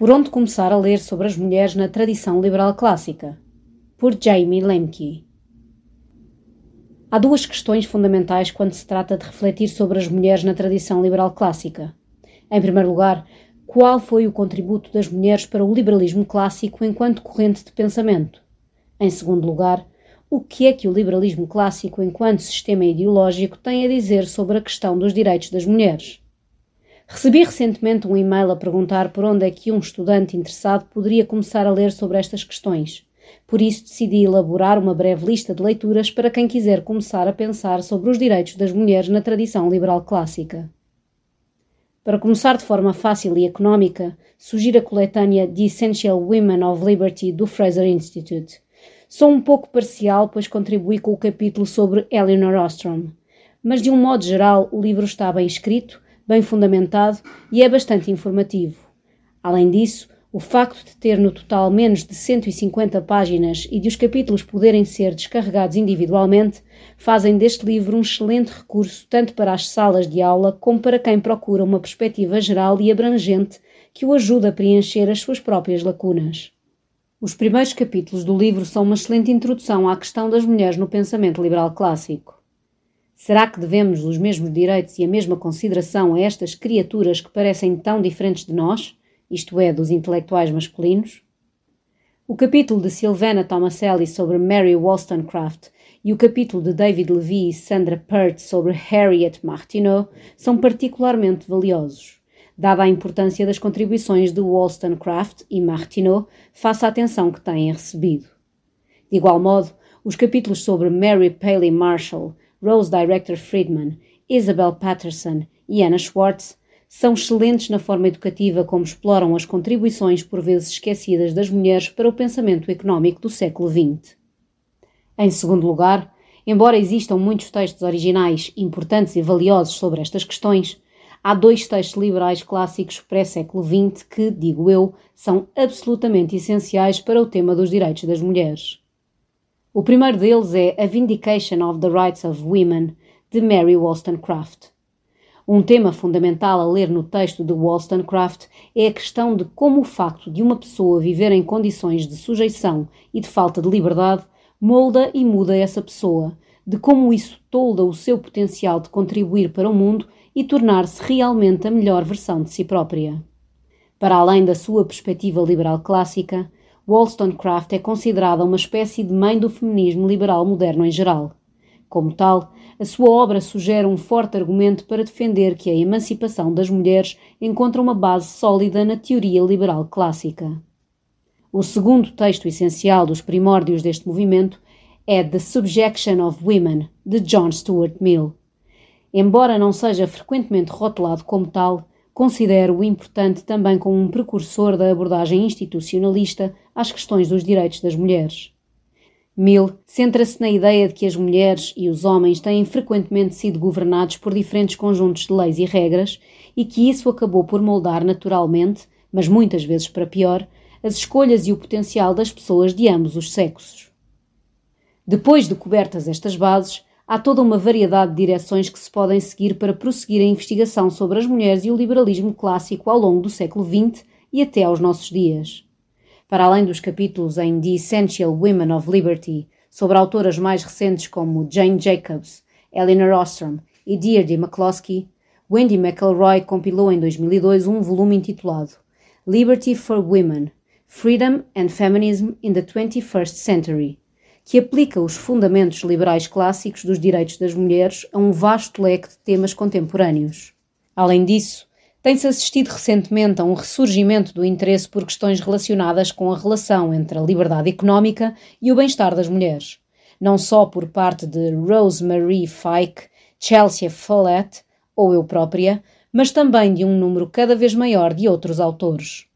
Por onde começar a ler sobre as mulheres na tradição liberal clássica? Por Jamie Lemke. Há duas questões fundamentais quando se trata de refletir sobre as mulheres na tradição liberal clássica. Em primeiro lugar, qual foi o contributo das mulheres para o liberalismo clássico enquanto corrente de pensamento? Em segundo lugar, o que é que o liberalismo clássico, enquanto sistema ideológico, tem a dizer sobre a questão dos direitos das mulheres? Recebi recentemente um e-mail a perguntar por onde é que um estudante interessado poderia começar a ler sobre estas questões. Por isso decidi elaborar uma breve lista de leituras para quem quiser começar a pensar sobre os direitos das mulheres na tradição liberal clássica. Para começar de forma fácil e económica, sugiro a coletânea The Essential Women of Liberty do Fraser Institute. Sou um pouco parcial, pois contribuí com o capítulo sobre Eleanor Ostrom. Mas, de um modo geral, o livro está bem escrito, bem fundamentado e é bastante informativo. Além disso, o facto de ter no total menos de 150 páginas e de os capítulos poderem ser descarregados individualmente fazem deste livro um excelente recurso tanto para as salas de aula como para quem procura uma perspectiva geral e abrangente que o ajude a preencher as suas próprias lacunas. Os primeiros capítulos do livro são uma excelente introdução à questão das mulheres no pensamento liberal clássico. Será que devemos os mesmos direitos e a mesma consideração a estas criaturas que parecem tão diferentes de nós, isto é, dos intelectuais masculinos? O capítulo de Sylvana Tomaselli sobre Mary Wollstonecraft e o capítulo de David Levy e Sandra Peart sobre Harriet Martineau são particularmente valiosos, dada a importância das contribuições de Wollstonecraft e Martineau face à atenção que têm recebido. De igual modo, os capítulos sobre Mary Paley Marshall Rose Director Friedman, Isabel Patterson e Anna Schwartz são excelentes na forma educativa como exploram as contribuições por vezes esquecidas das mulheres para o pensamento económico do século XX. Em segundo lugar, embora existam muitos textos originais importantes e valiosos sobre estas questões, há dois textos liberais clássicos pré-século XX que, digo eu, são absolutamente essenciais para o tema dos direitos das mulheres. O primeiro deles é A Vindication of the Rights of Women, de Mary Wollstonecraft. Um tema fundamental a ler no texto de Wollstonecraft é a questão de como o facto de uma pessoa viver em condições de sujeição e de falta de liberdade molda e muda essa pessoa, de como isso tolda o seu potencial de contribuir para o mundo e tornar-se realmente a melhor versão de si própria. Para além da sua perspectiva liberal clássica, Wollstonecraft é considerada uma espécie de mãe do feminismo liberal moderno em geral. Como tal, a sua obra sugere um forte argumento para defender que a emancipação das mulheres encontra uma base sólida na teoria liberal clássica. O segundo texto essencial dos primórdios deste movimento é The Subjection of Women, de John Stuart Mill. Embora não seja frequentemente rotulado como tal, considero-o importante também como um precursor da abordagem institucionalista às questões dos direitos das mulheres. Mill centra-se na ideia de que as mulheres e os homens têm frequentemente sido governados por diferentes conjuntos de leis e regras e que isso acabou por moldar naturalmente, mas muitas vezes para pior, as escolhas e o potencial das pessoas de ambos os sexos. Depois de cobertas estas bases, há toda uma variedade de direções que se podem seguir para prosseguir a investigação sobre as mulheres e o liberalismo clássico ao longo do século XX e até aos nossos dias. Para além dos capítulos em The Essential Women of Liberty, sobre autoras mais recentes como Jane Jacobs, Eleanor Ostrom e Deirdre McCloskey, Wendy McElroy compilou em 2002 um volume intitulado Liberty for Women – Freedom and Feminism in the 21st Century, que aplica os fundamentos liberais clássicos dos direitos das mulheres a um vasto leque de temas contemporâneos. Além disso, tem-se assistido recentemente a um ressurgimento do interesse por questões relacionadas com a relação entre a liberdade económica e o bem-estar das mulheres, não só por parte de Rosemary Fike, Chelsea Follett ou eu própria, mas também de um número cada vez maior de outros autores.